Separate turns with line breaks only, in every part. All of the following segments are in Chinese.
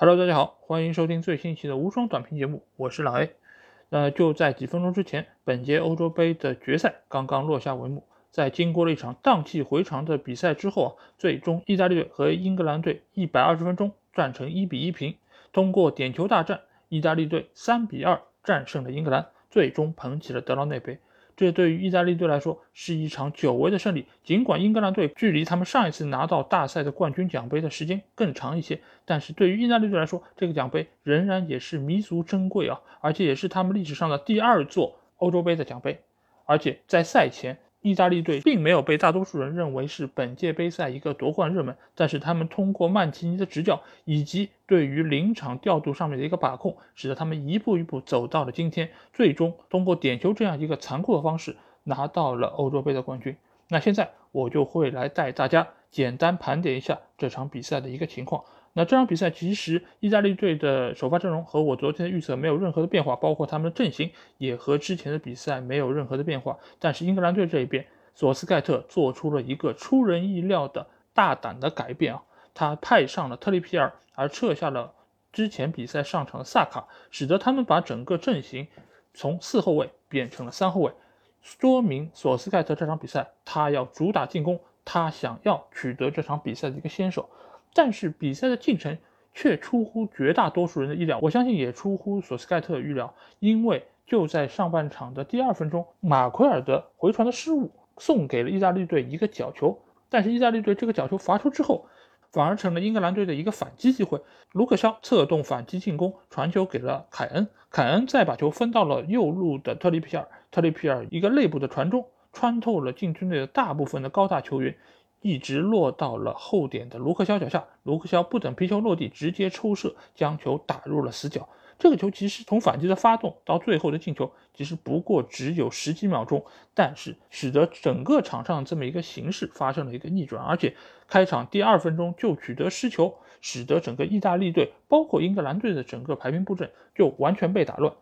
Hello，大家好，欢迎收听最新一期的无双短评节目，我是老 A。那就在几分钟之前，本届欧洲杯的决赛刚刚落下帷幕。在经过了一场荡气回肠的比赛之后啊，最终意大利队和英格兰队一百二十分钟战成一比一平。通过点球大战，意大利队三比二战胜了英格兰，最终捧起了德劳内杯。这对于意大利队来说是一场久违的胜利。尽管英格兰队距离他们上一次拿到大赛的冠军奖杯的时间更长一些，但是对于意大利队来说，这个奖杯仍然也是弥足珍贵啊，而且也是他们历史上的第二座欧洲杯的奖杯。而且在赛前。意大利队并没有被大多数人认为是本届杯赛一个夺冠热门，但是他们通过曼奇尼的执教以及对于临场调度上面的一个把控，使得他们一步一步走到了今天，最终通过点球这样一个残酷的方式拿到了欧洲杯的冠军。那现在我就会来带大家简单盘点一下这场比赛的一个情况。那这场比赛其实意大利队的首发阵容和我昨天的预测没有任何的变化，包括他们的阵型也和之前的比赛没有任何的变化。但是英格兰队这一边，索斯盖特做出了一个出人意料的大胆的改变啊，他派上了特里皮尔，而撤下了之前比赛上场的萨卡，使得他们把整个阵型从四后卫变成了三后卫，说明索斯盖特这场比赛他要主打进攻，他想要取得这场比赛的一个先手。但是比赛的进程却出乎绝大多数人的意料，我相信也出乎索斯盖特的预料，因为就在上半场的第二分钟，马奎尔的回传的失误送给了意大利队一个角球，但是意大利队这个角球罚出之后，反而成了英格兰队的一个反击机会。卢克肖策动反击进攻，传球给了凯恩，凯恩再把球分到了右路的特里皮尔，特里皮尔一个内部的传中，穿透了禁区内的大部分的高大球员。一直落到了后点的卢克肖脚下，卢克肖不等皮球落地，直接抽射将球打入了死角。这个球其实从反击的发动到最后的进球，其实不过只有十几秒钟，但是使得整个场上这么一个形势发生了一个逆转，而且开场第二分钟就取得失球，使得整个意大利队包括英格兰队的整个排兵布阵就完全被打乱。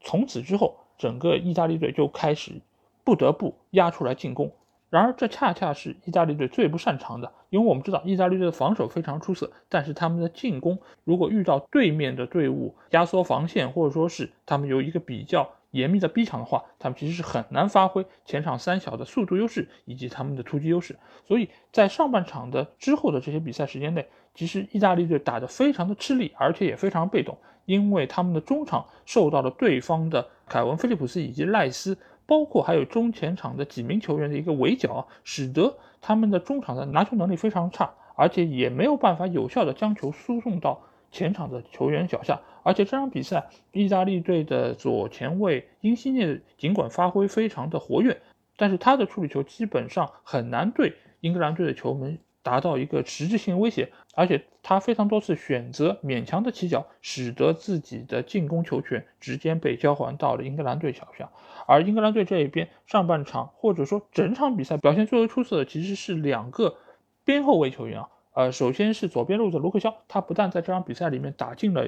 从此之后，整个意大利队就开始不得不压出来进攻。然而，这恰恰是意大利队最不擅长的，因为我们知道意大利队的防守非常出色，但是他们的进攻如果遇到对面的队伍压缩防线，或者说是他们有一个比较严密的逼抢的话，他们其实是很难发挥前场三小的速度优势以及他们的突击优势。所以在上半场的之后的这些比赛时间内，其实意大利队打得非常的吃力，而且也非常被动，因为他们的中场受到了对方的凯文·菲利普斯以及赖斯。包括还有中前场的几名球员的一个围剿，使得他们的中场的拿球能力非常差，而且也没有办法有效的将球输送到前场的球员脚下。而且这场比赛，意大利队的左前卫因西涅尽管发挥非常的活跃，但是他的处理球基本上很难对英格兰队的球门。达到一个实质性威胁，而且他非常多次选择勉强的起脚，使得自己的进攻球权直接被交还到了英格兰队脚下。而英格兰队这一边，上半场或者说整场比赛表现最为出色的其实是两个边后卫球员啊。呃，首先是左边路的卢克肖，他不但在这场比赛里面打进了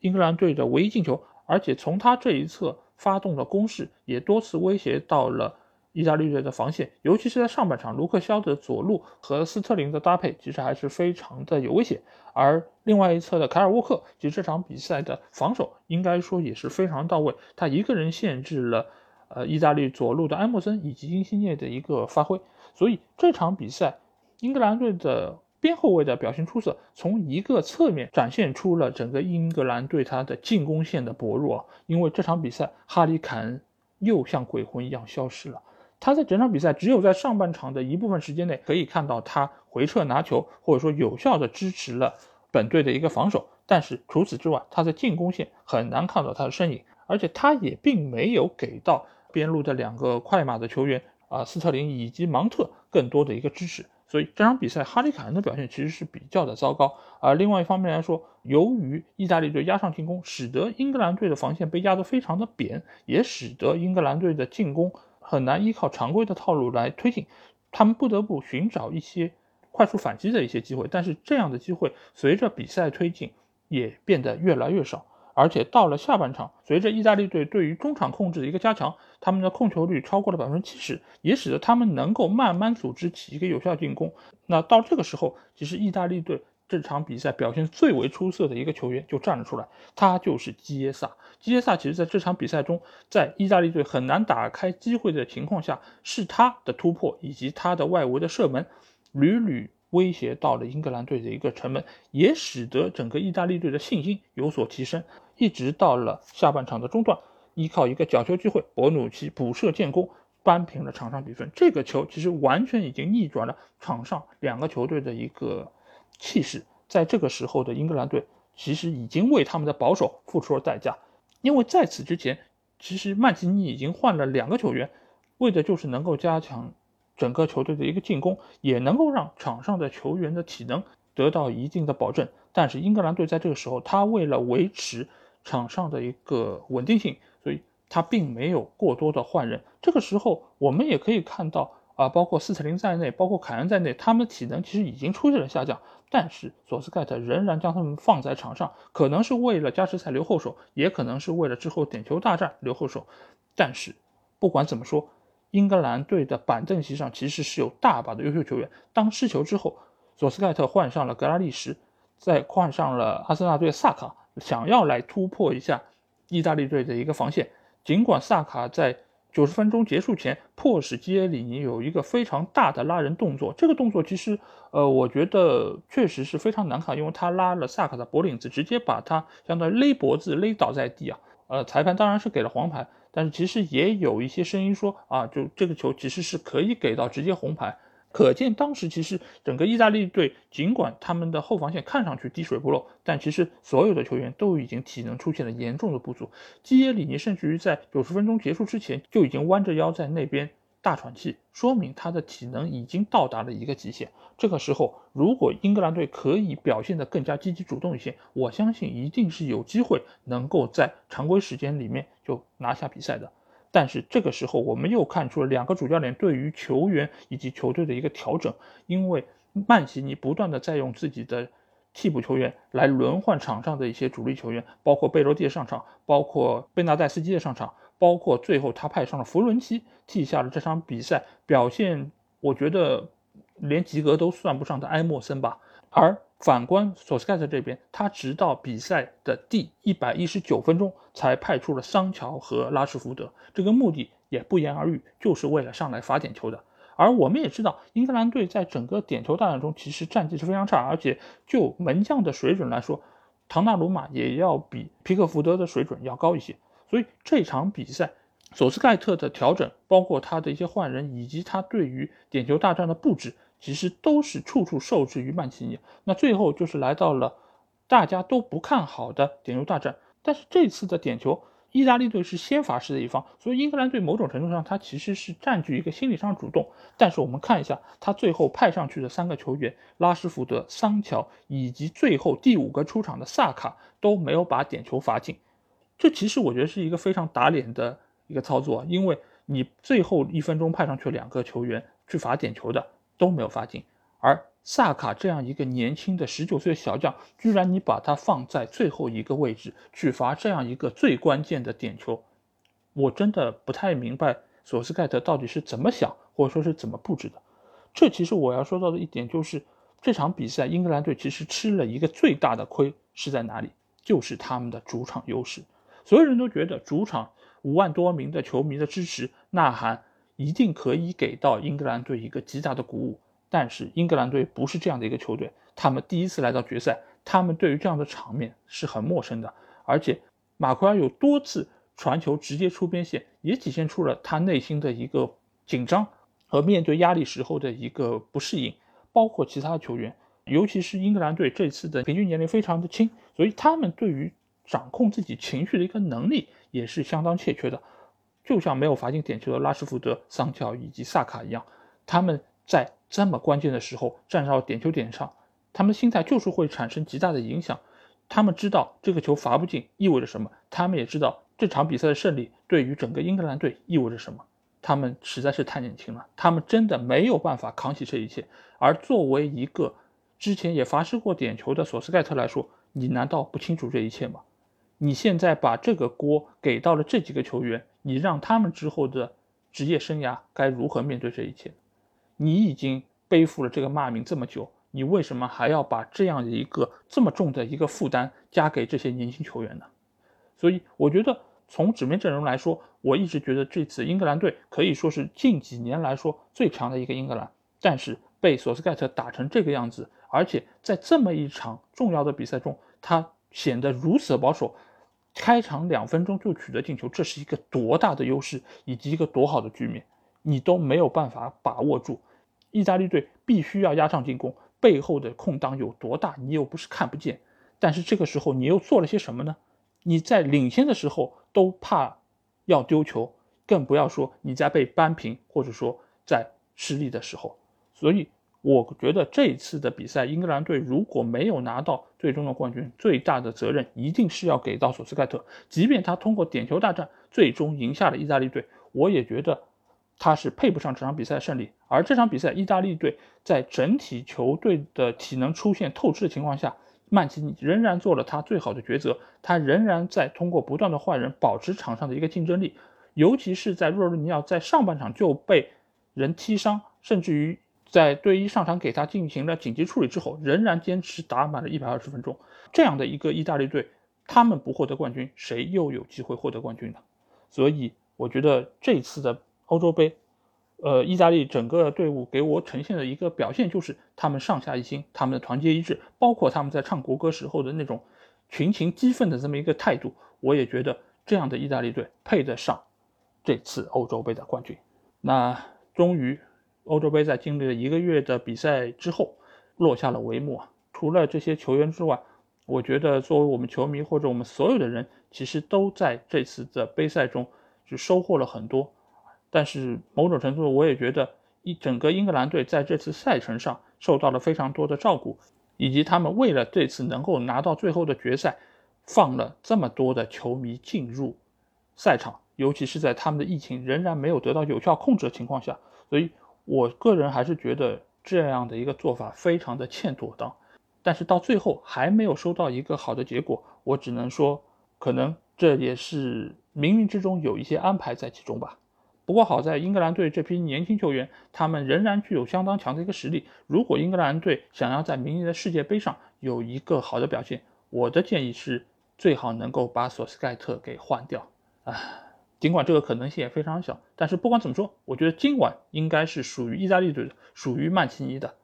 英格兰队的唯一进球，而且从他这一侧发动的攻势，也多次威胁到了。意大利队的防线，尤其是在上半场，卢克肖的左路和斯特林的搭配其实还是非常的有危险。而另外一侧的凯尔沃克，其实这场比赛的防守应该说也是非常到位，他一个人限制了呃意大利左路的埃默森以及因西涅的一个发挥。所以这场比赛，英格兰队的边后卫的表现出色，从一个侧面展现出了整个英格兰队他的进攻线的薄弱。因为这场比赛，哈里凯恩又像鬼魂一样消失了。他在整场比赛只有在上半场的一部分时间内可以看到他回撤拿球，或者说有效的支持了本队的一个防守。但是除此之外，他在进攻线很难看到他的身影，而且他也并没有给到边路的两个快马的球员啊斯特林以及芒特更多的一个支持。所以这场比赛哈里凯恩的表现其实是比较的糟糕。而另外一方面来说，由于意大利队压上进攻，使得英格兰队的防线被压得非常的扁，也使得英格兰队的进攻。很难依靠常规的套路来推进，他们不得不寻找一些快速反击的一些机会。但是这样的机会随着比赛推进也变得越来越少。而且到了下半场，随着意大利队对于中场控制的一个加强，他们的控球率超过了百分之七十，也使得他们能够慢慢组织起一个有效进攻。那到这个时候，其实意大利队这场比赛表现最为出色的一个球员就站了出来，他就是基耶萨。基耶萨其实在这场比赛中，在意大利队很难打开机会的情况下，是他的突破以及他的外围的射门，屡屡威胁到了英格兰队的一个城门，也使得整个意大利队的信心有所提升。一直到了下半场的中段，依靠一个角球机会，博努奇补射建功，扳平了场上比分。这个球其实完全已经逆转了场上两个球队的一个。气势，在这个时候的英格兰队其实已经为他们的保守付出了代价，因为在此之前，其实曼奇尼已经换了两个球员，为的就是能够加强整个球队的一个进攻，也能够让场上的球员的体能得到一定的保证。但是英格兰队在这个时候，他为了维持场上的一个稳定性，所以他并没有过多的换人。这个时候，我们也可以看到。啊，包括斯特林在内，包括凯恩在内，他们的体能其实已经出现了下降，但是索斯盖特仍然将他们放在场上，可能是为了加时赛留后手，也可能是为了之后点球大战留后手。但是不管怎么说，英格兰队的板凳席上其实是有大把的优秀球员。当失球之后，索斯盖特换上了格拉利什，再换上了阿森纳队萨卡，想要来突破一下意大利队的一个防线。尽管萨卡在九十分钟结束前，迫使基耶里尼有一个非常大的拉人动作。这个动作其实，呃，我觉得确实是非常难看，因为他拉了萨卡的脖领子，直接把他相当于勒脖子勒倒在地啊。呃，裁判当然是给了黄牌，但是其实也有一些声音说啊，就这个球其实是可以给到直接红牌。可见当时其实整个意大利队，尽管他们的后防线看上去滴水不漏，但其实所有的球员都已经体能出现了严重的不足。基耶里尼甚至于在九十分钟结束之前就已经弯着腰在那边大喘气，说明他的体能已经到达了一个极限。这个时候，如果英格兰队可以表现得更加积极主动一些，我相信一定是有机会能够在常规时间里面就拿下比赛的。但是这个时候，我们又看出了两个主教练对于球员以及球队的一个调整，因为曼奇尼不断的在用自己的替补球员来轮换场上的一些主力球员，包括贝罗蒂的上场，包括贝纳代斯基的上场，包括最后他派上了弗伦基替下了这场比赛表现，我觉得连及格都算不上的埃莫森吧，而。反观索斯盖特这边，他直到比赛的第一百一十九分钟才派出了桑乔和拉什福德，这个目的也不言而喻，就是为了上来罚点球的。而我们也知道，英格兰队在整个点球大战中其实战绩是非常差，而且就门将的水准来说，唐纳鲁马也要比皮克福德的水准要高一些。所以这场比赛，索斯盖特的调整，包括他的一些换人，以及他对于点球大战的布置。其实都是处处受制于曼奇尼，那最后就是来到了大家都不看好的点球大战。但是这次的点球，意大利队是先罚失的一方，所以英格兰队某种程度上他其实是占据一个心理上主动。但是我们看一下他最后派上去的三个球员拉什福德、桑乔以及最后第五个出场的萨卡都没有把点球罚进，这其实我觉得是一个非常打脸的一个操作，因为你最后一分钟派上去两个球员去罚点球的。都没有发进，而萨卡这样一个年轻的十九岁小将，居然你把他放在最后一个位置去罚这样一个最关键的点球，我真的不太明白索斯盖特到底是怎么想，或者说是怎么布置的。这其实我要说到的一点就是，这场比赛英格兰队其实吃了一个最大的亏是在哪里？就是他们的主场优势。所有人都觉得主场五万多名的球迷的支持呐喊。一定可以给到英格兰队一个极大的鼓舞，但是英格兰队不是这样的一个球队，他们第一次来到决赛，他们对于这样的场面是很陌生的，而且马奎尔有多次传球直接出边线，也体现出了他内心的一个紧张和面对压力时候的一个不适应，包括其他球员，尤其是英格兰队这次的平均年龄非常的轻，所以他们对于掌控自己情绪的一个能力也是相当欠缺的。就像没有罚进点球的拉什福德、桑乔以及萨卡一样，他们在这么关键的时候站到点球点上，他们的心态就是会产生极大的影响。他们知道这个球罚不进意味着什么，他们也知道这场比赛的胜利对于整个英格兰队意味着什么。他们实在是太年轻了，他们真的没有办法扛起这一切。而作为一个之前也罚失过点球的索斯盖特来说，你难道不清楚这一切吗？你现在把这个锅给到了这几个球员。你让他们之后的职业生涯该如何面对这一切？你已经背负了这个骂名这么久，你为什么还要把这样一个这么重的一个负担加给这些年轻球员呢？所以我觉得从纸面阵容来说，我一直觉得这次英格兰队可以说是近几年来说最强的一个英格兰，但是被索斯盖特打成这个样子，而且在这么一场重要的比赛中，他显得如此保守，开场两分钟就取得进球，这是一个多大的优势，以及一个多好的局面，你都没有办法把握住。意大利队必须要压上进攻，背后的空档有多大，你又不是看不见。但是这个时候你又做了些什么呢？你在领先的时候都怕要丢球，更不要说你在被扳平或者说在失利的时候。所以我觉得这次的比赛，英格兰队如果没有拿到最终的冠军，最大的责任一定是要给到索斯盖特。即便他通过点球大战最终赢下了意大利队，我也觉得。他是配不上这场比赛的胜利，而这场比赛，意大利队在整体球队的体能出现透支的情况下，曼奇尼仍然做了他最好的抉择，他仍然在通过不断的换人保持场上的一个竞争力，尤其是在若日尼奥在上半场就被人踢伤，甚至于在队医上场给他进行了紧急处理之后，仍然坚持打满了一百二十分钟，这样的一个意大利队，他们不获得冠军，谁又有机会获得冠军呢？所以我觉得这次的。欧洲杯，呃，意大利整个队伍给我呈现的一个表现就是他们上下一心，他们的团结一致，包括他们在唱国歌时候的那种群情激愤的这么一个态度，我也觉得这样的意大利队配得上这次欧洲杯的冠军。那终于，欧洲杯在经历了一个月的比赛之后落下了帷幕啊！除了这些球员之外，我觉得作为我们球迷或者我们所有的人，其实都在这次的杯赛中是收获了很多。但是某种程度，我也觉得一整个英格兰队在这次赛程上受到了非常多的照顾，以及他们为了这次能够拿到最后的决赛，放了这么多的球迷进入赛场，尤其是在他们的疫情仍然没有得到有效控制的情况下，所以我个人还是觉得这样的一个做法非常的欠妥当。但是到最后还没有收到一个好的结果，我只能说，可能这也是冥冥之中有一些安排在其中吧。不过好在英格兰队这批年轻球员，他们仍然具有相当强的一个实力。如果英格兰队想要在明年的世界杯上有一个好的表现，我的建议是最好能够把索斯盖特给换掉。啊，尽管这个可能性也非常小，但是不管怎么说，我觉得今晚应该是属于意大利队的，属于曼奇尼的。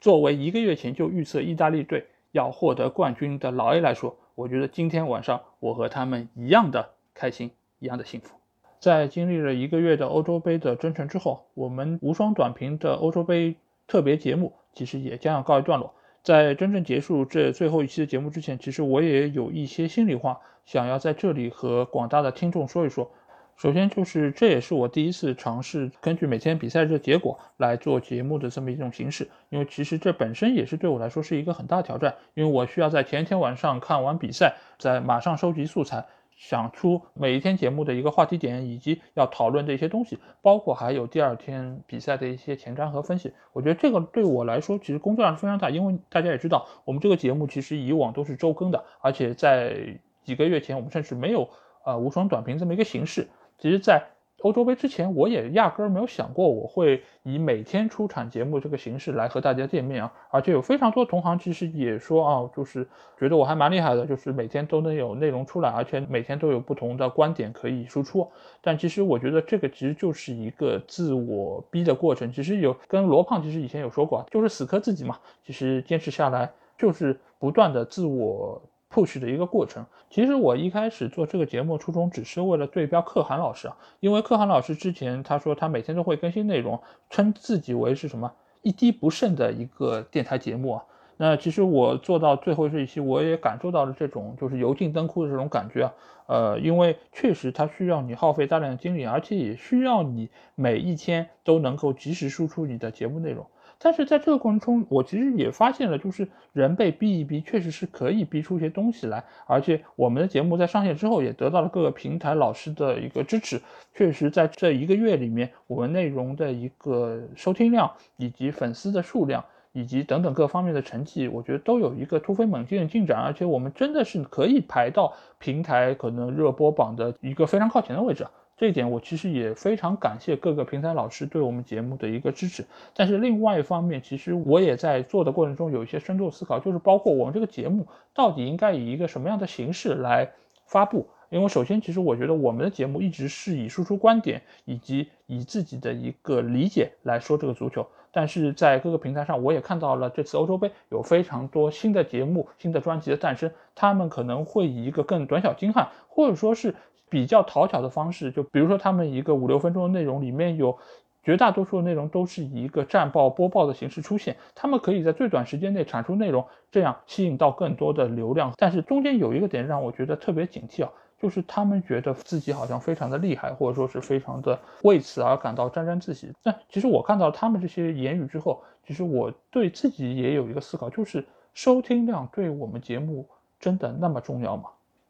作为一个月前就预测意大利队要获得冠军的老 A 来说，我觉得今天晚上我和他们一样的开心，一样的幸福。在经历了一个月的欧洲杯的征程之后，我们无双短评的欧洲杯特别节目其实也将要告一段落。在真正结束这最后一期的节目之前，其实我也有一些心里话想要在这里和广大的听众说一说。首先就是这也是我第一次尝试根据每天比赛的结果来做节目的这么一种形式，因为其实这本身也是对我来说是一个很大挑战，因为我需要在前一天晚上看完比赛，再马上收集素材。想出每一天节目的一个话题点，以及要讨论的一些东西，包括还有第二天比赛的一些前瞻和分析。我觉得这个对我来说其实工作量是非常大，因为大家也知道，我们这个节目其实以往都是周更的，而且在几个月前我们甚至没有呃无双短评这么一个形式。其实，在欧洲杯之前，我也压根儿没有想过我会以每天出产节目这个形式来和大家见面啊！而且有非常多同行其实也说啊，就是觉得我还蛮厉害的，就是每天都能有内容出来，而且每天都有不同的观点可以输出。但其实我觉得这个其实就是一个自我逼的过程。其实有跟罗胖其实以前有说过，就是死磕自己嘛。其实坚持下来就是不断的自我。Push 的一个过程。其实我一开始做这个节目初衷只是为了对标可汗老师啊，因为可汗老师之前他说他每天都会更新内容，称自己为是什么一滴不剩的一个电台节目啊。那其实我做到最后这一期，我也感受到了这种就是油尽灯枯的这种感觉啊。呃，因为确实它需要你耗费大量的精力，而且也需要你每一天都能够及时输出你的节目内容。但是在这个过程中，我其实也发现了，就是人被逼一逼，确实是可以逼出一些东西来。而且我们的节目在上线之后，也得到了各个平台老师的一个支持。确实，在这一个月里面，我们内容的一个收听量，以及粉丝的数量，以及等等各方面的成绩，我觉得都有一个突飞猛进的进展。而且我们真的是可以排到平台可能热播榜的一个非常靠前的位置。这一点我其实也非常感谢各个平台老师对我们节目的一个支持。但是另外一方面，其实我也在做的过程中有一些深度思考，就是包括我们这个节目到底应该以一个什么样的形式来发布。因为首先，其实我觉得我们的节目一直是以输出观点以及以自己的一个理解来说这个足球。但是在各个平台上，我也看到了这次欧洲杯有非常多新的节目、新的专辑的诞生，他们可能会以一个更短小精悍，或者说是比较讨巧的方式，就比如说他们一个五六分钟的内容里面有绝大多数的内容都是以一个战报播报的形式出现，他们可以在最短时间内产出内容，这样吸引到更多的流量。但是中间有一个点让我觉得特别警惕啊。就是他们觉得自己好像非常的厉害，或者说是非常的为此而感到沾沾自喜。但其实我看到他们这些言语之后，其实我对自己也有一个思考，就是收听量对我们节目真的那么重要吗？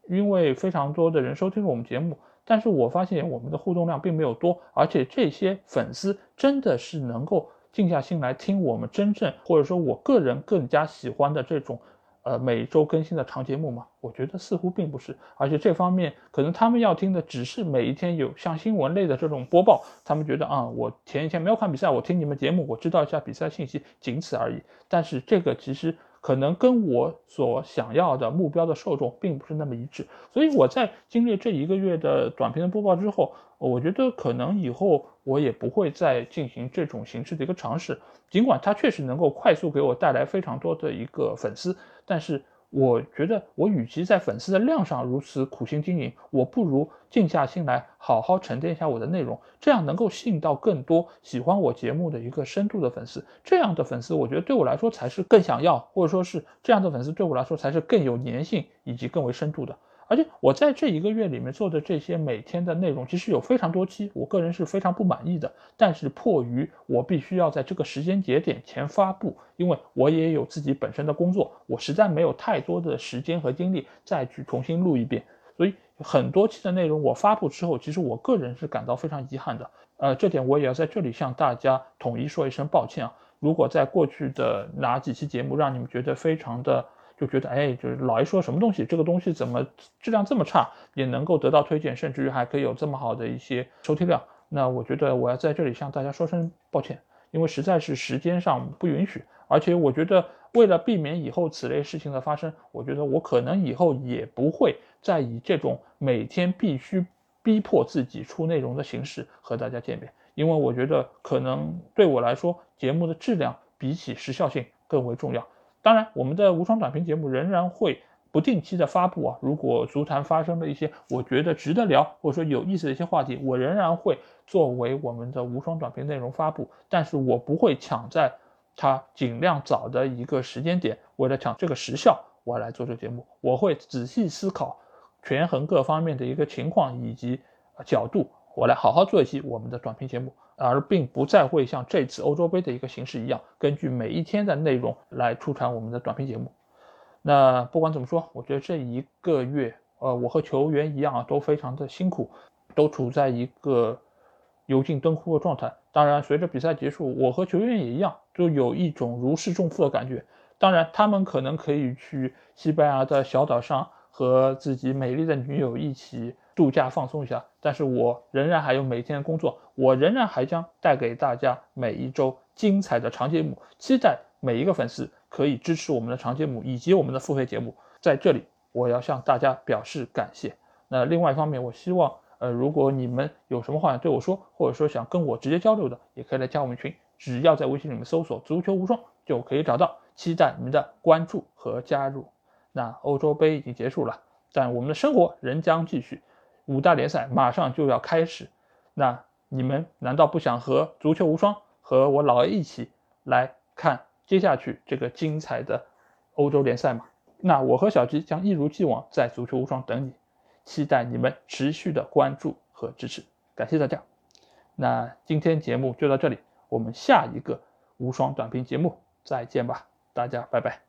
因为非常多的人收听了我们节目，但是我发现我们的互动量并没有多，而且这些粉丝真的是能够静下心来听我们真正或者说我个人更加喜欢的这种。呃，每周更新的长节目嘛，我觉得似乎并不是，而且这方面可能他们要听的只是每一天有像新闻类的这种播报，他们觉得啊，我前一天没有看比赛，我听你们节目，我知道一下比赛信息，仅此而已。但是这个其实可能跟我所想要的目标的受众并不是那么一致，所以我在经历这一个月的短片的播报之后，我觉得可能以后我也不会再进行这种形式的一个尝试，尽管它确实能够快速给我带来非常多的一个粉丝。但是我觉得，我与其在粉丝的量上如此苦心经营，我不如静下心来，好好沉淀一下我的内容，这样能够吸引到更多喜欢我节目的一个深度的粉丝。这样的粉丝，我觉得对我来说才是更想要，或者说是这样的粉丝对我来说才是更有粘性以及更为深度的。而且我在这一个月里面做的这些每天的内容，其实有非常多期，我个人是非常不满意的。但是迫于我必须要在这个时间节点前发布，因为我也有自己本身的工作，我实在没有太多的时间和精力再去重新录一遍。所以很多期的内容我发布之后，其实我个人是感到非常遗憾的。呃，这点我也要在这里向大家统一说一声抱歉啊。如果在过去的哪几期节目让你们觉得非常的。就觉得哎，就是老一说什么东西，这个东西怎么质量这么差，也能够得到推荐，甚至于还可以有这么好的一些收听量。那我觉得我要在这里向大家说声抱歉，因为实在是时间上不允许，而且我觉得为了避免以后此类事情的发生，我觉得我可能以后也不会再以这种每天必须逼迫自己出内容的形式和大家见面，因为我觉得可能对我来说，节目的质量比起时效性更为重要。当然，我们的无双短评节目仍然会不定期的发布啊。如果足坛发生了一些我觉得值得聊或者说有意思的一些话题，我仍然会作为我们的无双短评内容发布。但是我不会抢在它尽量早的一个时间点，为了抢这个时效，我来做这个节目。我会仔细思考，权衡各方面的一个情况以及角度，我来好好做一期我们的短评节目。而并不再会像这次欧洲杯的一个形式一样，根据每一天的内容来出产我们的短评节目。那不管怎么说，我觉得这一个月，呃，我和球员一样啊，都非常的辛苦，都处在一个油尽灯枯的状态。当然，随着比赛结束，我和球员也一样，就有一种如释重负的感觉。当然，他们可能可以去西班牙的小岛上和自己美丽的女友一起。度假放松一下，但是我仍然还有每天的工作，我仍然还将带给大家每一周精彩的长节目，期待每一个粉丝可以支持我们的长节目以及我们的付费节目，在这里我要向大家表示感谢。那另外一方面，我希望，呃，如果你们有什么话想对我说，或者说想跟我直接交流的，也可以来加我们群，只要在微信里面搜索“足球无双”就可以找到，期待你们的关注和加入。那欧洲杯已经结束了，但我们的生活仍将继续。五大联赛马上就要开始，那你们难道不想和足球无双和我老 A 一起来看接下去这个精彩的欧洲联赛吗？那我和小吉将一如既往在足球无双等你，期待你们持续的关注和支持，感谢大家。那今天节目就到这里，我们下一个无双短评节目再见吧，大家拜拜。